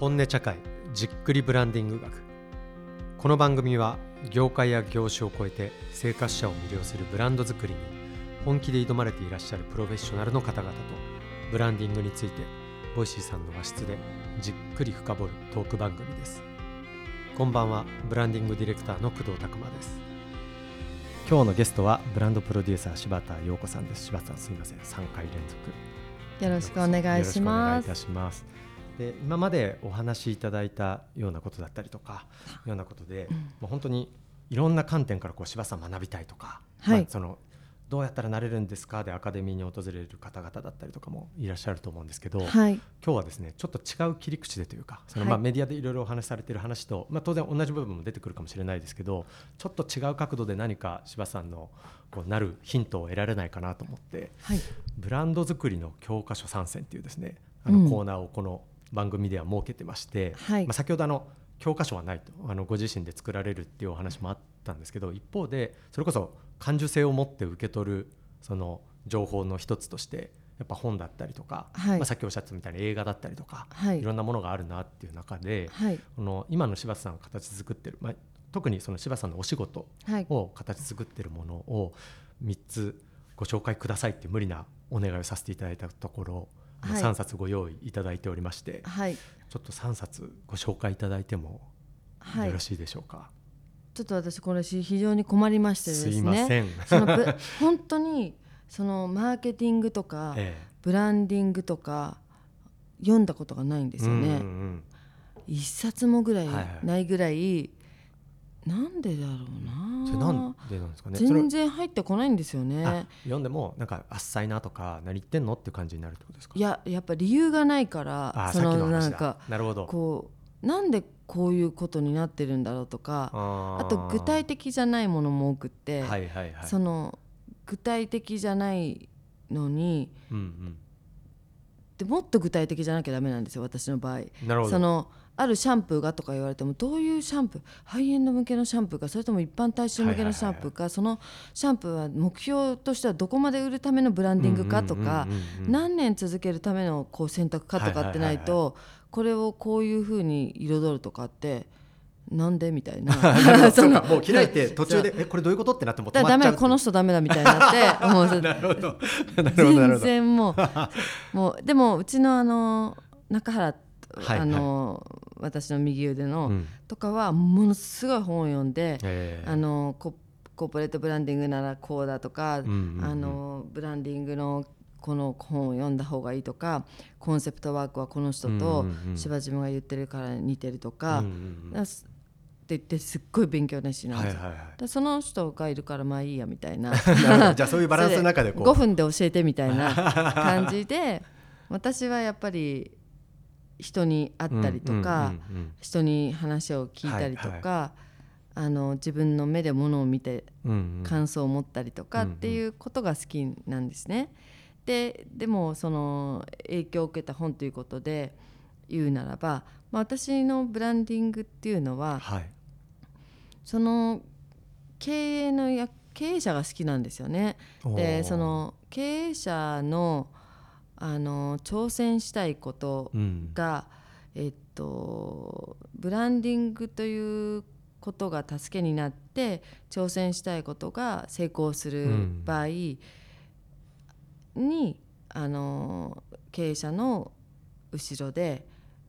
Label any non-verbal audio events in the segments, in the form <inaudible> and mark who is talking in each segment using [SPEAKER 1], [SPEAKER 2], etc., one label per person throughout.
[SPEAKER 1] 本音茶会じっくりブランディング学。この番組は業界や業種を超えて生活者を魅了するブランド作りに本気で挑まれていらっしゃるプロフェッショナルの方々とブランディングについて Voicy さんの和室でじっくり深掘るトーク番組です。こんばんはブランディングディレクターの工藤拓馬です。今日のゲストはブランドプロデューサー柴田陽子さんです。柴田さんすみません。3回連続。
[SPEAKER 2] よろしくお願いします。
[SPEAKER 1] で今までお話しいただいたようなことだったりとかようなことで、うん、もう本当にいろんな観点からこう柴さん学びたいとか、はい、まあ、そのどうやったらなれるんですか？でアカデミーに訪れる方々だったりとかもいらっしゃると思うんですけど、はい、今日はですねちょっと違う切り口でというかそのまあメディアでいろいろお話しされている話と、まあ、当然同じ部分も出てくるかもしれないですけどちょっと違う角度で何か柴さんのこうなるヒントを得られないかなと思って、はい、ブランド作りの教科書参戦っていうですねあのコーナーをこの番組では設けてまして、はい、まあ、先ほどあの教科書はないとあのご自身で作られるっていうお話もあったんですけど一方でそれこそ感受性を持って受け取るその情報の一つとしてやっぱ本だったりとか、はい、まあ、さっきおっしゃったみたいに映画だったりとか、はい、いろんなものがあるなっていう中で、はい、この今の柴田さんが形作ってる、まあ、特にその柴田さんのお仕事を形作ってるものを3つご紹介くださいって無理なお願いをさせていただいたところはい、3冊ご用意いただいておりまして、はい、ちょっと3冊ご紹介いただいてもよろしいでしょうか？
[SPEAKER 2] ちょっと私これ非常に困りましてですね。すいません。その <laughs> 本当にそのマーケティングとか、ええ、ブランディングとか読んだことがないんですよね。一、うん、冊もぐらいないぐらいなんでだろうな。
[SPEAKER 1] それなんでなんですかね。
[SPEAKER 2] 全然入ってこないんですよね。
[SPEAKER 1] 読んでもなんかあっさいなとか何言ってんのって感じになるってことですか？
[SPEAKER 2] いややっぱ理由がないから
[SPEAKER 1] そのなんかなるほど
[SPEAKER 2] こうなんでこういうことになってるんだろうとかあと具体的じゃないものも多くって、はいはいはい、その具体的じゃないのに、うんうん、でもっと具体的じゃなきゃダメなんですよ私の場合。なるほどそのあるシャンプーがとか言われてもどういうシャンプー？ハイエンド向けのシャンプーかそれとも一般大衆向けのシャンプーか、そのシャンプーは目標としてはどこまで売るためのブランディングかとか何年続けるためのこう選択かとかってないとこれをこういうふうに彩るとかってなんでみたいな。<laughs> <laughs>
[SPEAKER 1] そうかもう開いて途中でえこれどういうことってなっても止まっちゃう。
[SPEAKER 2] ダメこの人ダメだみたいになって <laughs> もう。全然もうもうでもうちのあの中原はい、あの私の右腕の、うん、とかはものすごい本を読んで、あのココーポレートブランディングならこうだとか、うんうんうん、あのブランディングのこの本を読んだ方がいいとかコンセプトワークはこの人と柴島が言ってるから似てるとか、うんうんうん、って言ってすっごい勉強熱心なんですよ、はいはいはい、その人がいるからまあいいやみたいな。<laughs>
[SPEAKER 1] じゃあそういうバランスの中でこう。<laughs>
[SPEAKER 2] 5分で教えてみたいな感じで私はやっぱり人に会ったりとか、人に話を聞いたりとか、はい、あの自分の目でものを見て感想を持ったりとかっていうことが好きなんですね。ででもその影響を受けた本ということで言うならば、まあ、私のブランディングっていうのは、はい、その経営のや経営者が好きなんですよね。でその経営者のあの挑戦したいことが、うん、えっと、ブランディングということが助けになって挑戦したいことが成功する場合に、うん、あの経営者の後ろで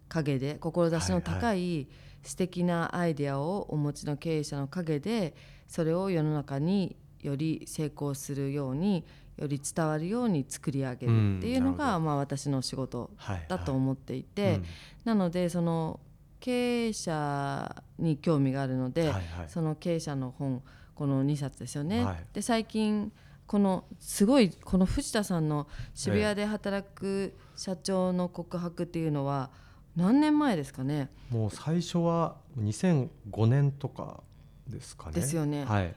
[SPEAKER 2] 陰で志の高い素敵なアイデアをお持ちの経営者の陰でそれを世の中により成功するようにより伝わるように作り上げるっていうのが、まあ、私の仕事だと思っていて、なのでその経営者に興味があるので、その経営者の本この2冊ですよね。はい、で最近このすごいこの藤田さんの渋谷で働く社長の告白っていうのは何年前ですかね？
[SPEAKER 1] もう最初は2005年とかですかね。
[SPEAKER 2] ですよね。はい、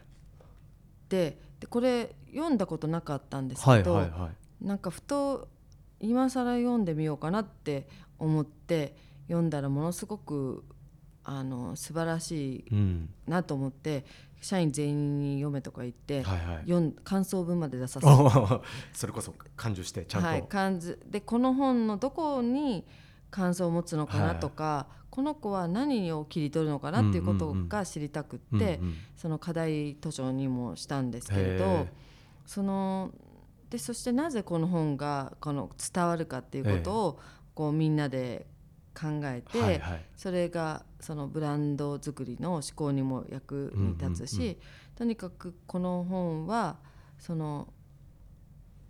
[SPEAKER 2] ででこれ読んだことなかったんですけど、はいはいはい、なんかふと今更読んでみようかなって思って読んだらものすごくあの素晴らしいなと思って、うん、社員全員に読めとか言って、はいはい、読ん感想文まで出させて。<laughs>
[SPEAKER 1] それこそ感受してちゃんと。はい、
[SPEAKER 2] 感じでこの本のどこに感想を持つのかなとか、はい、この子は何を切り取るのかなっていうことが知りたくって、うんうんうん、その課題図書にもしたんですけれどそのでそしてなぜこの本がこの伝わるかっていうことをこうみんなで考えて、はいはい、それがそのブランド作りの思考にも役に立つし、うんうんうん、とにかくこの本はその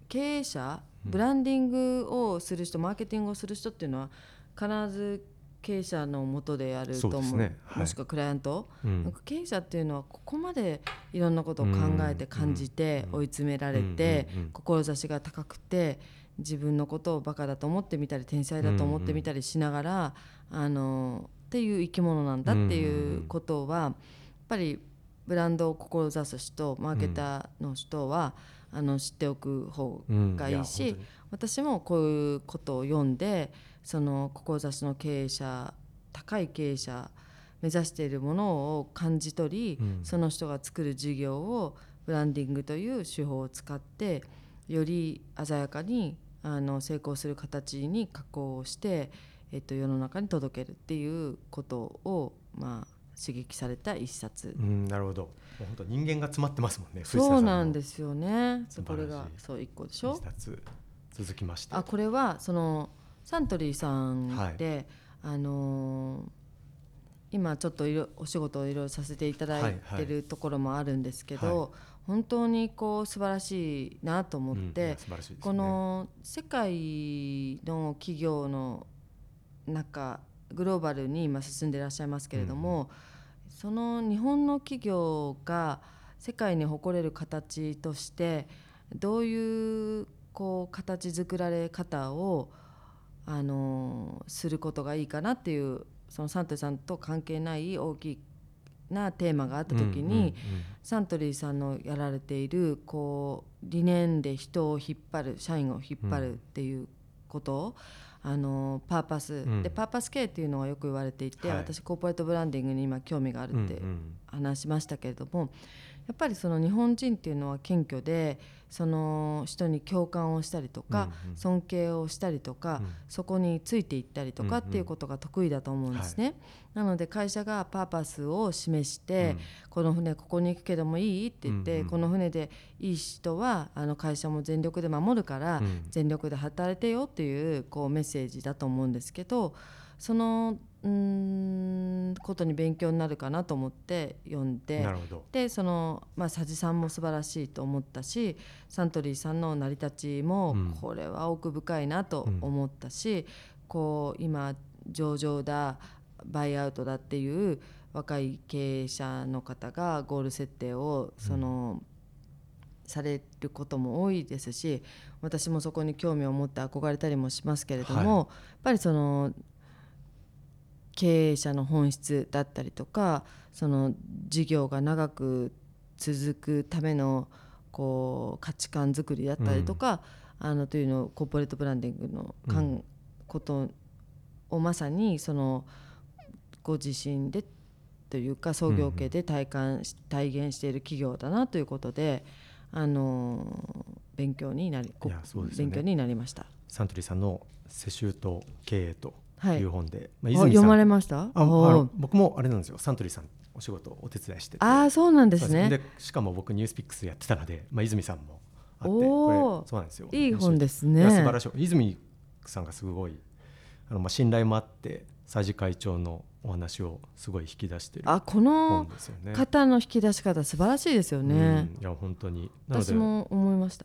[SPEAKER 2] 経営者ブランディングをする人マーケティングをする人っていうのは必ず経営者のもとでやると思う、ねはい、もしくはクライアント、うん、経営者っていうのはここまでいろんなことを考えて感じて追い詰められて志が高くて自分のことをバカだと思ってみたり天才だと思ってみたりしながらあのっていう生き物なんだっていうことはやっぱりブランドを志す人マーケターの人は、あの知っておく方がいいし、私もこういうことを読んでその志の経営者高い経営者目指しているものを感じ取り、うん、その人が作る事業をブランディングという手法を使ってより鮮やかにあの成功する形に加工して、えっと、世の中に届けるっていうことを、まあ、刺激された一冊。
[SPEAKER 1] うん、なるほど。本当人間が詰まってますもんね。
[SPEAKER 2] そうなんですよね。これがそう一個でしょ？
[SPEAKER 1] 続きまして。
[SPEAKER 2] あこれはそのサントリーさんで、はい、あのー、今ちょっといろお仕事をいろいろさせていただいてるところもあるんですけど、はいはい、本当にこう素晴らしいなと思って、うんね、この世界の企業の中グローバルに今進んでいらっしゃいますけれども、うん、その日本の企業が世界に誇れる形としてどういうこう形作られ方をあのすることがいいかなっていうそのサントリーさんと関係ない大きなテーマがあった時に、サントリーさんのやられているこう理念で人を引っ張る社員を引っ張るっていうことを、あのパーパス、うん、でパーパス系っていうのはよく言われていて、はい、私コーポレートブランディングに今興味があるって話しましたけれども、うんうん、やっぱりその日本人っていうのは謙虚でその人に共感をしたりとか、うんうん、尊敬をしたりとか、うん、そこについていったりとかっていうことが得意だと思うんですね。はい、なので会社がパーパスを示して、うん、この船ここに行くけどもいいって言って、うんうん、この船でいい人はあの会社も全力で守るから、全力で働いてよっていうこうメッセージだと思うんですけどそのうんことに勉強になるかなと思って読んででその、まあ、佐治さんも素晴らしいと思ったしサントリーさんの成り立ちもこれは奥深いなと思ったし、うん、こう今上場だバイアウトだっていう若い経営者の方がゴール設定をその、うん、されることも多いですし私もそこに興味を持って憧れたりもしますけれども、はい、やっぱりその経営者の本質だったりとかその事業が長く続くためのこう価値観づくりだったりとか、うん、あのというのをコーポレートブランディングのかん、うん、ことをまさにそのご自身でというか創業系で体感体現している企業だなということで、あの勉強になり、ね、勉強になりました。
[SPEAKER 1] サントリーさんの世襲と経営とい。う本で、
[SPEAKER 2] はい、まあ、読まれました？
[SPEAKER 1] あの僕もあれなんですよ。サントリーさんお仕事お手伝いしてて。
[SPEAKER 2] あそうなんですね。で
[SPEAKER 1] しかも僕ニュースピックスやってたので、まあ、泉さんもあって。これそうなんですよ。
[SPEAKER 2] いい本ですね。
[SPEAKER 1] 素晴らしい。泉さんがすごいあの、まあ、信頼もあって佐治会長のお話をすごい引き出してる
[SPEAKER 2] あこの方の引き出し方素晴らしいですよね、うん、
[SPEAKER 1] いや本当に。
[SPEAKER 2] 私も思いました。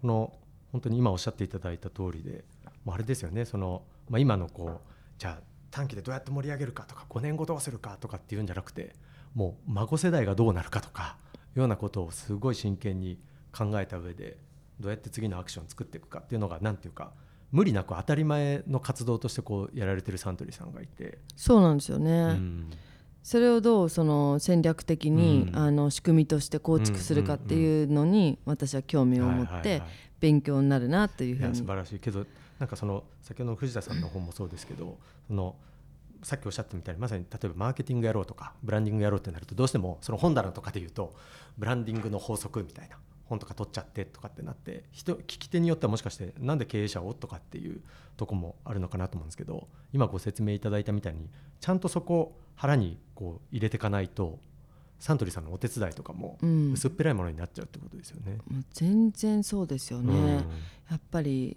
[SPEAKER 1] この本当に今おっしゃっていただいた通りでもうあれですよね。その、まあ、今のこうじゃあ短期でどうやって盛り上げるかとか5年後どうするかとかっていうんじゃなくてもう孫世代がどうなるかとかようなことをすごい真剣に考えた上でどうやって次のアクションを作っていくかっていうのが何ていうか無理なく当たり前の活動としてこうやられてるサントリーさんがいて。
[SPEAKER 2] そうなんですよね、うん、それをどうその戦略的に、うん、あの仕組みとして構築するかっていうのに私は興味を持って勉強になるなというふうに、
[SPEAKER 1] 素晴らしい。けどなんかその先ほどの藤田さんの本もそうですけどそのさっきおっしゃったみたいにまさに例えばマーケティングやろうとかブランディングやろうってなるとどうしてもその本棚とかで言うとブランディングの法則みたいな本とか取っちゃってとかってなって人聞き手によってはもしかしてなんで経営者をとかっていうとこもあるのかなと思うんですけど今ご説明いただいたみたいにちゃんとそこ腹にこう入れていかないとサントリーさんのお手伝いとかも薄っぺらいものになっちゃうってことですよね。
[SPEAKER 2] うん、全然そうですよね、うん、やっぱり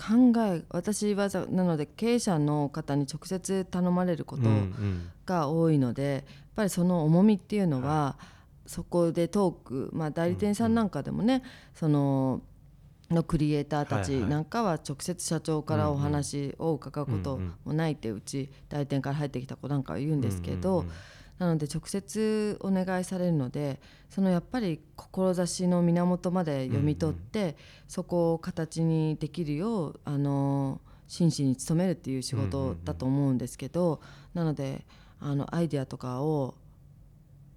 [SPEAKER 2] 考え私はなので経営者の方に直接頼まれることが多いので、うんうん、やっぱりその重みっていうのは、はい、そこでトーク、まあ、代理店さんなんかでもね、うんうん、そののクリエイターたちなんかは直接社長からお話を伺うこともないってうち代理店から入ってきた子なんかは言うんですけど。うんうんうんなので直接お願いされるのでそのやっぱり志の源まで読み取って、うんうん、そこを形にできるようあの真摯に努めるっていう仕事だと思うんですけど、なのであのアイデアとかを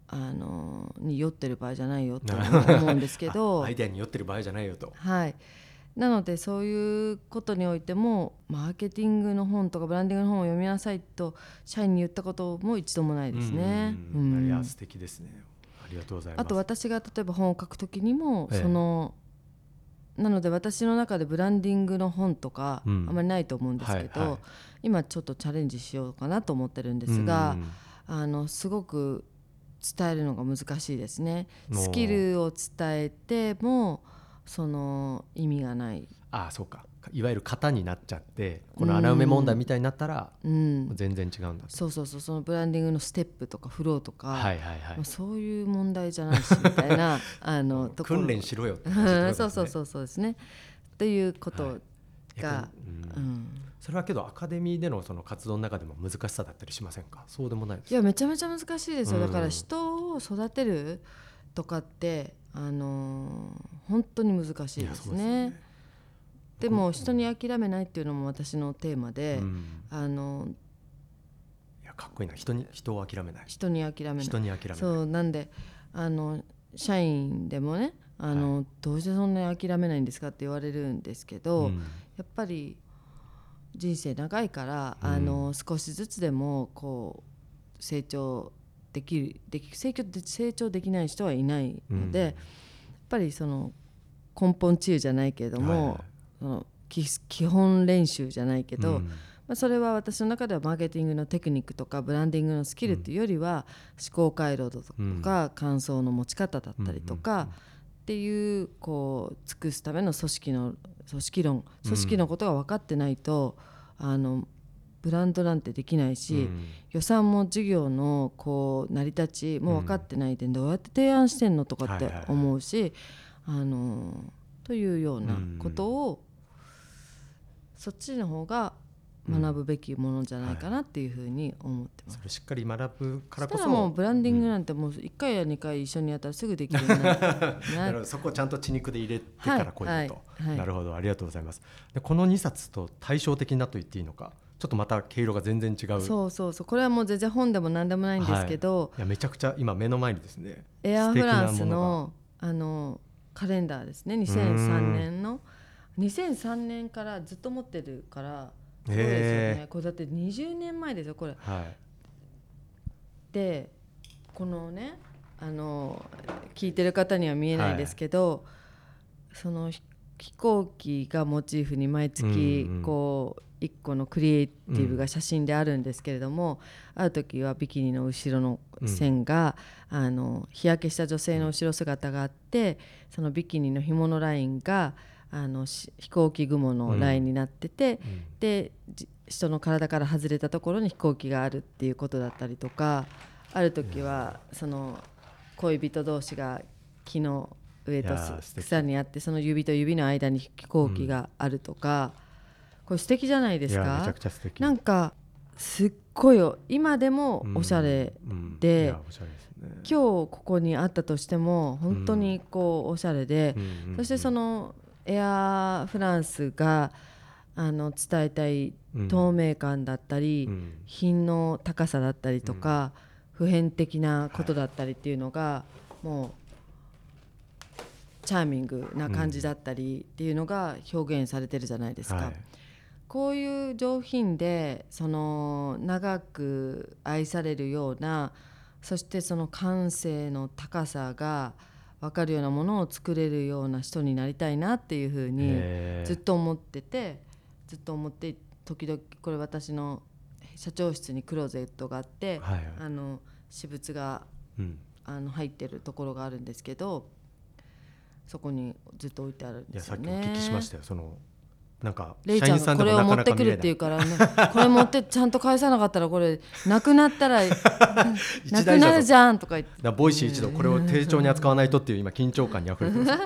[SPEAKER 2] あのに酔ってる場合じゃないよと思うんですけど。<laughs>
[SPEAKER 1] アイデアに酔ってる場合じゃないよと。
[SPEAKER 2] はいなのでそういうことにおいてもマーケティングの本とかブランディングの本を読みなさいと社員に言ったことも一度もないですね。
[SPEAKER 1] うん、うん、いや素敵ですね。ありがとうございます。
[SPEAKER 2] あと私が例えば本を書くときにも、ええ、そのなので私の中でブランディングの本とかあんまりないと思うんですけど、はいはい、今ちょっとチャレンジしようかなと思ってるんですが、あのすごく伝えるのが難しいですね。スキルを伝えてもその意味がない。
[SPEAKER 1] ああそうか。いわゆる型になっちゃってこの穴埋め問題みたいになったら、うん、全然違うんだ、
[SPEAKER 2] そうそうそう。そのブランディングのステップとかフローとか、はいはいはい、そういう問題じゃないしみたいな <laughs> あの
[SPEAKER 1] ところ。訓練しろよって、
[SPEAKER 2] ね、<laughs> そうそうそうそうですね。ということが、はい、
[SPEAKER 1] うん、それはけどアカデミーでのその活動の中でも難しさだったりしませんか？そうでもない
[SPEAKER 2] いやめちゃめちゃ難しいですよ、だから人を育てるとかってあのー、本当に難しいですね。でも人に諦めないっていうのも私のテーマで、うん、あの
[SPEAKER 1] いやかっこいいな。人に人を諦めない。
[SPEAKER 2] 人に諦めない。
[SPEAKER 1] 人に諦めない。
[SPEAKER 2] そうなんであの社員でもねあの、はい、どうしてそんなに諦めないんですかって言われるんですけど、うん、やっぱり人生長いから、あの少しずつでもこう成長できるでき成長成長できない人はいないので、うん、やっぱりその根本治癒じゃないけれども、はいその基本練習じゃないけど、うん、まあ、それは私の中ではマーケティングのテクニックとかブランディングのスキルっていうよりは、思考回路とか感想の持ち方だったりとか、っていうこう尽くすための組織の組織論組織のことが分かってないと、あのブランドなんてできないし、うん、予算も事業のこう成り立ちも分かってないでどうやって提案してんのとかって思うし、あのというようなことを、そっちの方が学ぶべきものじゃないかなっていうふうに思ってます。
[SPEAKER 1] それしっかり学ぶからこそ。
[SPEAKER 2] もうブランディングなんてもう1回や2回一緒にやったらすぐできるようになる。<laughs>
[SPEAKER 1] なるほどそこをちゃんと血肉で入れてから来いと、はいはい、なるほどありがとうございます。でこの2冊と対照的なと言っていいのか。ちょっとまた毛色が全然違う。
[SPEAKER 2] そうそうそう。これはもう全然本でも何でもないんですけど、
[SPEAKER 1] はい、いやめちゃくちゃ今目の前にですね
[SPEAKER 2] エアフランスのあのカレンダーですね。2003年の2003年からずっと持ってるからそうですよね。これだって20年前ですよこれ。はい、でこのねあの聞いてる方には見えないですけど、はい、その飛行機がモチーフに毎月こう、うんうん1個のクリエイティブが写真であるんですけれども、うん、ある時はビキニの後ろの線が、うん、あの日焼けした女性の後ろ姿があってそのビキニの紐のラインがあの飛行機雲のラインになってて、うん、で人の体から外れたところに飛行機があるっていうことだったりとかある時はその恋人同士が木の上と草にあってその指と指の間に飛行機があるとか、これ素敵じゃないですか？めちゃくちゃ素敵。なんかすっごいよ。今でもおしゃれで,、今日ここにあったとしても本当にこうおしゃれで、そしてそのエアフランスがあの伝えたい透明感だったり、品の高さだったりとか、普遍的なことだったりっていうのが、もうチャーミングな感じだったりっていうのが表現されてるじゃないですか。はいこういう上品でその長く愛されるようなそしてその感性の高さが分かるようなものを作れるような人になりたいなっていうふうにずっと思っててずっと思って時々これ私の社長室にクローゼットがあって、はいはい、あの私物が、うん、あの入ってるところがあるんですけどそこにずっと置いてあるんですよね。いやさっきお聞きしましたよ。その
[SPEAKER 1] なんか
[SPEAKER 2] レイちゃんがこれを持ってくるっていうからね。これ持ってちゃんと返さなかったらこれなくなったら <laughs> なくなるじゃんとか言って。
[SPEAKER 1] Voicy 一度これを丁重に扱わないとっていう今緊張感にあふれてます。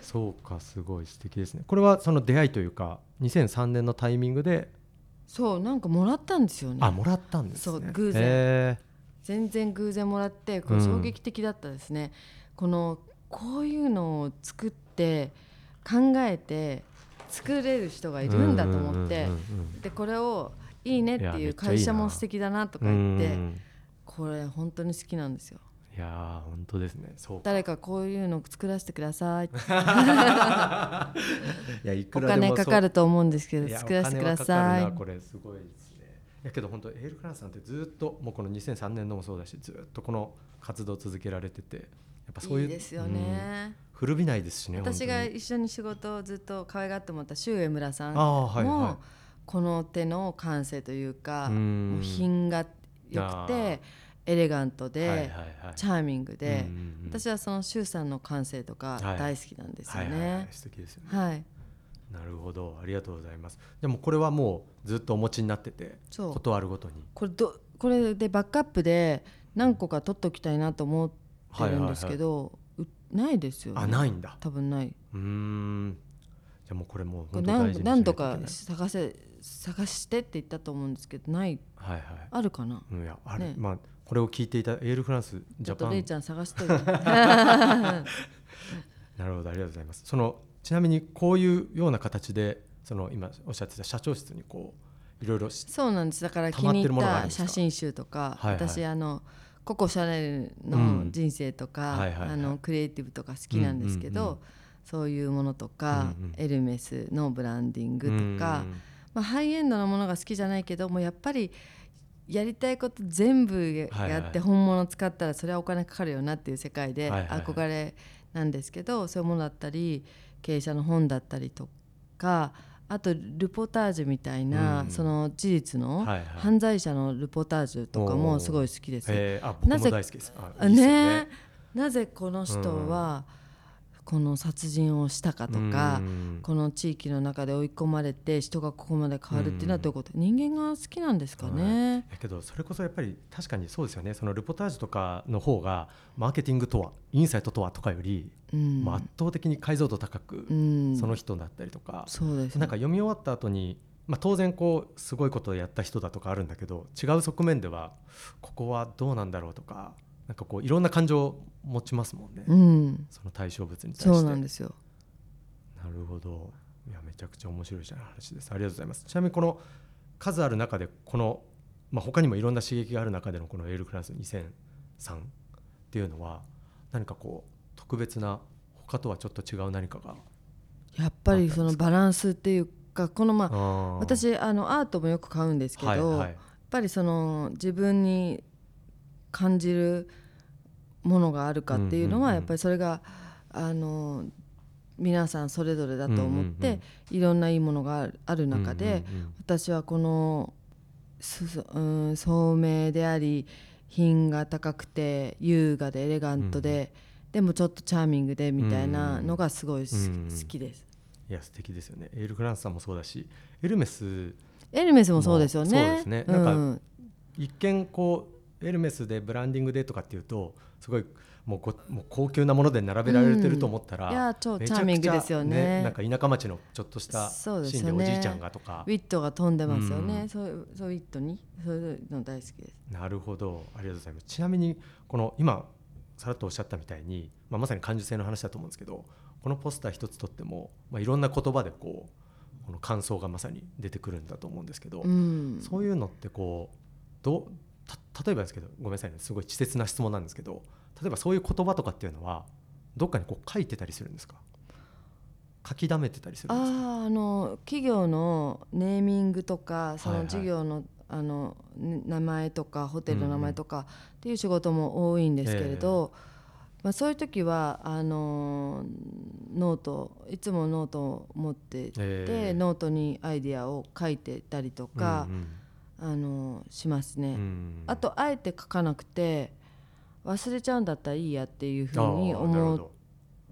[SPEAKER 1] <laughs> そうかすごい素敵ですね。これはその出会いというか2003年のタイミングで
[SPEAKER 2] そうなんかもらったんですよね。
[SPEAKER 1] あもらったんです、
[SPEAKER 2] ね、そう偶然。全然偶然もらってこれ衝撃的だったですね、うん、このこういうのを作って考えて作れる人がいるんだと思ってでこれをいいねっていう会社も素敵だなとか言ってこれ本当に好きなんですよ。
[SPEAKER 1] いや本当ですね。
[SPEAKER 2] 誰かこういうの作らせてください <laughs> お金かかると思うんですけど作らせてください。
[SPEAKER 1] これすごいですね。やけど本当エール・クランさんってずっともうこの2003年のもそうだしずっとこの活動を続けられててやっぱそういう
[SPEAKER 2] ですよね、
[SPEAKER 1] うん。古びないですしね
[SPEAKER 2] 私が一緒に仕事をずっと可愛がってもらった周江村さんも、はいはい、この手の感性というかもう品が良くてエレガントで、はいはいはい、チャーミングで私はその周さんの感性とか大好きなんですよね。はいはいはい、
[SPEAKER 1] 素敵ですよね、はい。なるほど。ありがとうございます。でもこれはもうずっとお持ちになっててことあるごとに。
[SPEAKER 2] これどこれでバックアップで何個か取っておきたいなと思ってるんですけど、はいはいはい。ないですよ、ね、
[SPEAKER 1] あないんだ。
[SPEAKER 2] 多分ない。
[SPEAKER 1] うん。じゃもうこれもう
[SPEAKER 2] 本当大事に何度か探せ探してって言ったと思うんですけどない、はいはい、あるかな、
[SPEAKER 1] うん、いやある、ね、まあこれを聞いていたエールフランス
[SPEAKER 2] ジャパン。レイちゃん探しといて <laughs> <laughs>
[SPEAKER 1] なるほどありがとうございます。そのちなみにこういうような形でその今おっしゃってた社長室にこういろいろ
[SPEAKER 2] そうなんです。だから気に入った写真集とか、はいはい、私あのココ・シャネルの人生とか、あのクリエイティブとか好きなんですけど、そういうものとか、エルメスのブランディングとか、まあ、ハイエンドのものが好きじゃないけどもやっぱりやりたいこと全部やって本物使ったらそれはお金かかるよなっていう世界で憧れなんですけどそういうものだったり経営者の本だったりとかあとルポタージュみたいな、うん、その事実の犯罪者のルポタージュとかもすごい好きです。
[SPEAKER 1] なぜ
[SPEAKER 2] ね。なぜこの人はこの殺人をしたかとか、この地域の中で追い込まれて人がここまで変わるっていうのはどういうこと、人間が好きなんですかね。
[SPEAKER 1] だけどそれこそやっぱり確かにそうですよね。そのルポタージュとかの方がマーケティングとはインサイトとはとかよりうん、圧倒的に解像度高く、うん、その人だったりとか、そうです、ね、なんか読み終わった後にまあ、当然こうすごいことをやった人だとかあるんだけど違う側面ではここはどうなんだろうとかなんかこういろんな感情を持ちますもんね、うん、その対象物に対して。
[SPEAKER 2] そうなんですよ。
[SPEAKER 1] なるほど。いやめちゃくちゃ面白い話です。ありがとうございます。ちなみにこの数ある中でこの、まあ、他にもいろんな刺激がある中でのこのエールクラス2003っていうのは何かこう特別な他とはちょっと違う何かが
[SPEAKER 2] やっぱりそのバランスっていうかこのまあ私あのアートもよく買うんですけど、はいはい、やっぱりその自分に感じるものがあるかっていうのはやっぱりそれがあの皆さんそれぞれだと思っていろんないいものがある中で私はこの聡明であり品が高くて優雅でエレガントで、でもちょっとチャーミングでみたいなのがすごい好きです。
[SPEAKER 1] いや素敵ですよね。エール・フランスさんもそうだし、エルメス
[SPEAKER 2] エルメスもそうですよね。そう
[SPEAKER 1] ですね。なんか、一見こうエルメスでブランディングでとかっていうとすごいもうこもう高級なもので並べられてると思ったら、うん、い
[SPEAKER 2] や超チャーミングですよね、
[SPEAKER 1] ね、なんか田舎町のちょっとしたシーンでおじいちゃんがとか、
[SPEAKER 2] ね、ウィットが飛んでますよね、うん、そうそうウィットに？そういうの大好きです。
[SPEAKER 1] なるほど。ありがとうございます。ちなみにこの今さらっとおっしゃったみたいに、まあ、まさに感受性の話だと思うんですけどこのポスター一つとっても、まあ、いろんな言葉でこうこの感想がまさに出てくるんだと思うんですけど、うん、そういうのってこうど例えばですけどごめんなさいねすごい稚拙な質問なんですけど例えばそういう言葉とかっていうのはどっかにこう書いてたりするんですか？書き溜めてたりするんですか？
[SPEAKER 2] ああの企業のネーミングとかその事業のあの名前とかホテルの名前とかっていう仕事も多いんですけれど、まあ、そういう時はあのノートいつもノートを持ってて、えー、ノートにアイデアを書いてたりとか、うんうん、あのしますね、うん、あとあえて書かなくて忘れちゃうんだったらいいやっていうふうに思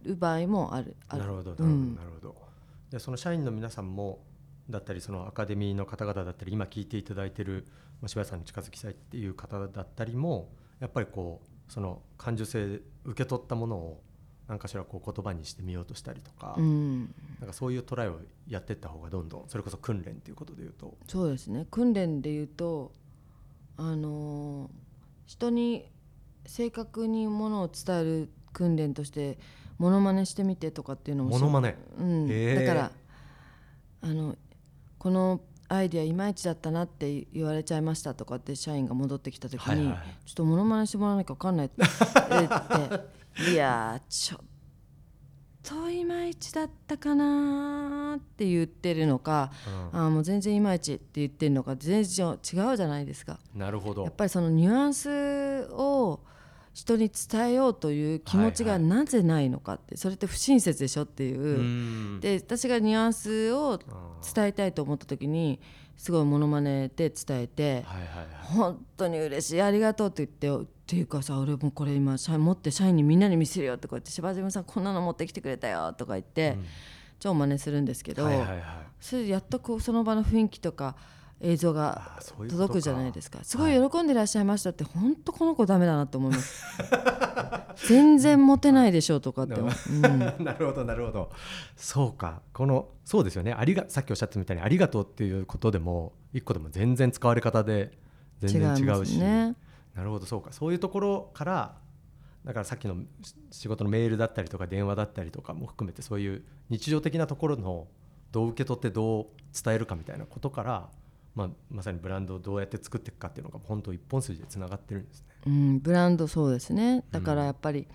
[SPEAKER 2] う場合もある。
[SPEAKER 1] なる。ほどなるほど、なるほど。でその社員の皆さんもだったりそのアカデミーの方々だったり今聞いていただいてる柴田さんに近づきたいっていう方だったりもやっぱりこうその感受性受け取ったものを何かしらこう言葉にしてみようとしたりとか、うん、なんかそういうトライをやっていった方がどんどんそれこそ訓練っていうことでいうと。
[SPEAKER 2] そうですね。訓練でいうとあのー、人に正確にものを伝える訓練としてモノマネしてみてとかっていうのも
[SPEAKER 1] モノマネ、
[SPEAKER 2] うん、だからあのこのアイデアいまいちだったなって言われちゃいましたとかって社員が戻ってきた時に、はいはい、ちょっとモノマネしてもらわなきゃ分かんないって言っていやちょっといまいちだったかなって言ってるのか、うん、あもう全然いまいちって言ってるのか全然違うじゃないですか。
[SPEAKER 1] なるほど。
[SPEAKER 2] やっぱりそのニュアンスを人に伝えようという気持ちがなぜないのかって、それって不親切でしょっていう。で私がニュアンスを伝えたいと思った時にすごいものまねで伝えて、本当に嬉しいありがとうって言ってっていうかさ俺もこれ今社員持って社員にみんなに見せるよとか言って柴島さんこんなの持ってきてくれたよとか言って、超真似するんですけど、それでやっとこうその場の雰囲気とか映像が届くじゃないですか。すごい喜んでらっしゃいましたって、本当この子ダメだなと思います。<laughs> 全然モテないでしょうとかって、う
[SPEAKER 1] ん、なるほど <laughs> なるほど。そうか。このそうですよね。ありがさっきおっしゃったみたいに「ありがとう」っていうことでも一個でも全然使われ方で全然違うし、ね、なるほどそうか。そういうところからだからさっきの仕事のメールだったりとか電話だったりとかも含めてそういう日常的なところのどう受け取ってどう伝えるかみたいなことからまあ、まさにブランドをどうやって作っていくかっていうのが本当一本筋でつながってるんですね。
[SPEAKER 2] うん、ブランドそうですね。だからやっぱり、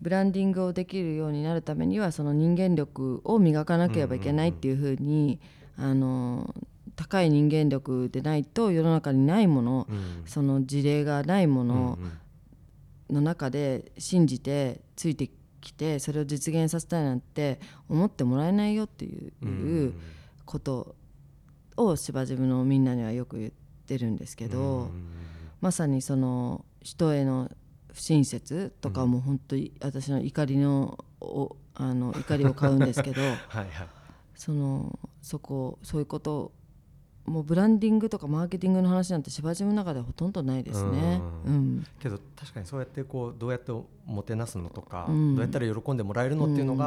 [SPEAKER 2] ブランディングをできるようになるためにはその人間力を磨かなければいけないっていうふうに、あの高い人間力でないと世の中にないもの、うん、その事例がないものの中で信じてついてきてそれを実現させたいなんて思ってもらえないよっていうことを芝ジムのみんなにはよく言ってるんですけどまさにその人への不親切とかも本当に私の怒りのおあの怒りを買うんですけど <laughs> はい、そのそこそういうこともうブランディングとかマーケティングの話なんて芝ジムの中ではほとんどないですね。うん、
[SPEAKER 1] けど確かにそうやってこうどうやってもてなすのとか、うん、どうやったら喜んでもらえるのっていうのが、うん、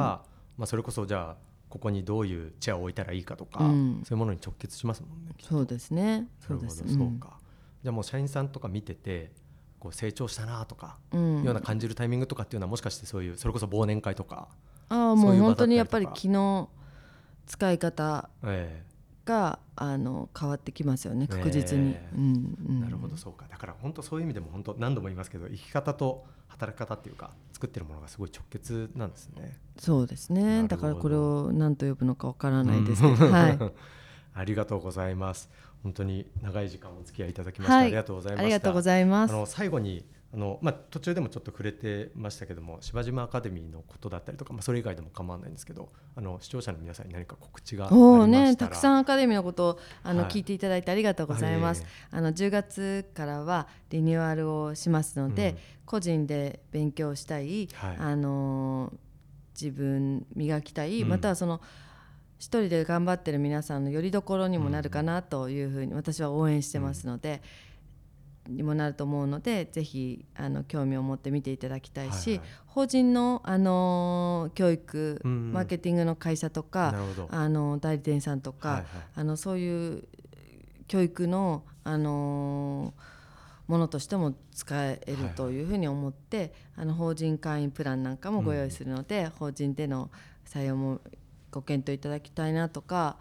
[SPEAKER 1] まあ、それこそじゃあここにどういうチェアを置いたらいいかとか、うん、そういうものに直結しますもんね。
[SPEAKER 2] そうですね。
[SPEAKER 1] そうです。そうか。じゃあもう社員さんとか見ててこう成長したなとか、うん、ような感じるタイミングとかっていうのはもしかしてそういうそれこそ忘年会とか。
[SPEAKER 2] ああもう本当にやっぱり気の使い方が、あの変わってきますよね確実に、えー、うん
[SPEAKER 1] うん、なるほどそうか。だから本当そういう意味でも本当何度も言いますけど生き方と働き方っていうか作ってるものがすごい直結なんですね。
[SPEAKER 2] そうですね。だからこれを何と呼ぶのかわからないですけど、<laughs> はい、
[SPEAKER 1] ありがとうございます。本当に長い時間お付き合いいただきまして、はい、ありがとうございました。あ
[SPEAKER 2] りがとうございま
[SPEAKER 1] す。あの最後にあのまあ、途中でもちょっと触れてましたけども芝島アカデミーのことだったりとか、まあ、それ以外でも構わないんですけどあの視聴者の皆さんに何か告知がありまね、
[SPEAKER 2] たくさんアカデミーのことをあの、はい、聞いていただいてありがとうございます、あの10月からはリニューアルをしますので、うん、個人で勉強したい、はい、あの自分磨きたい、うん、またはその一人で頑張ってる皆さんのよりどころにもなるかなというふうに私は応援してますので。うんにもなると思うのでぜひあの興味を持って見ていただきたいし、はいはい、法人の、あの教育、うん、マーケティングの会社とかあの代理店さんとか、はいはい、あのそういう教育の、あのものとしても使えるというふうに思って、はいはい、あの法人会員プランなんかもご用意するので、うん、法人での採用もご検討いただきたいなとか。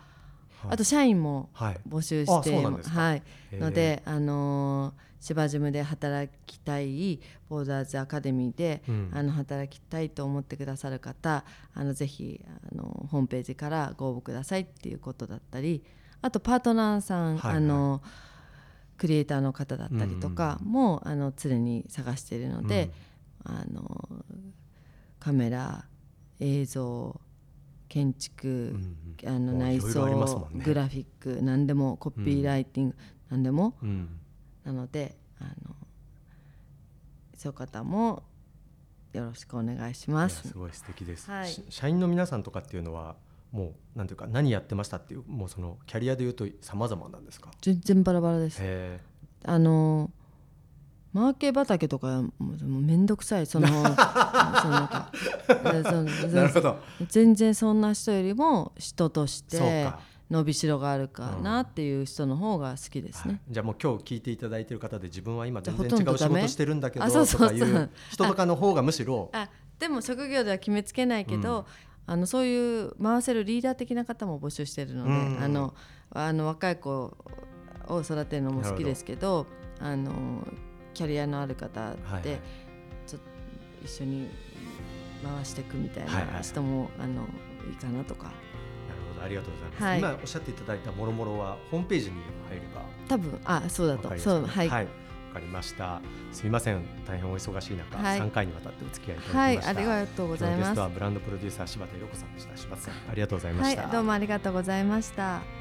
[SPEAKER 2] あと社員も募集して、はいはい、ので、あのー芝ジムで働きたいボーダーズアカデミーで、うん、あの働きたいと思ってくださる方あのぜひあのホームページからご応募くださいっていうことだったりあとパートナーさん、はいはい、あのクリエイターの方だったりとかも、うん、あの常に探しているので、あのカメラ映像建築、うんうん、あの内装、ね、グラフィック何でもコピーライティング、うん、何でも、うん、なのであのそういう方もよろしくお願いします。
[SPEAKER 1] すごい素敵です、はい、社員の皆さんとかっていうのはもうなんていうか何やってましたっていうもうそのキャリアでいうと様々なんですか？
[SPEAKER 2] 全然バラバラです。あのマーケ畑とかもう面倒くさいその <laughs> そのなるほど全然そんな人よりも人として伸びしろがあるかなっていう人の方が好きですね、
[SPEAKER 1] うん、じゃあもう今日聞いていただいてる方で自分は今全然違う仕事してるんだけどとかいう <laughs> 人とかの方がむしろ。
[SPEAKER 2] あでも職業では決めつけないけど、うん、あのそういう回せるリーダー的な方も募集してるので、うん、あのあの若い子を育てるのも好きですけどあのキャリアのある方で、ちょっと一緒に回していくみたいな人も、はい。はい、あのいいかなとか。
[SPEAKER 1] ありがとうございます、はい、今おっしゃっていただいたもろもろはホームページに入れば
[SPEAKER 2] 多分あそうだとそうはい、
[SPEAKER 1] はいわかりました。すみません、大変お忙しい中、三、はい、回にわたってお付き合いいただきました。はい、
[SPEAKER 2] ありがとうございます。ゲ
[SPEAKER 1] ストはブランドプロデューサー柴田裕子さんでした。柴田さん、ありがとうございました、
[SPEAKER 2] どうもありがとうございました。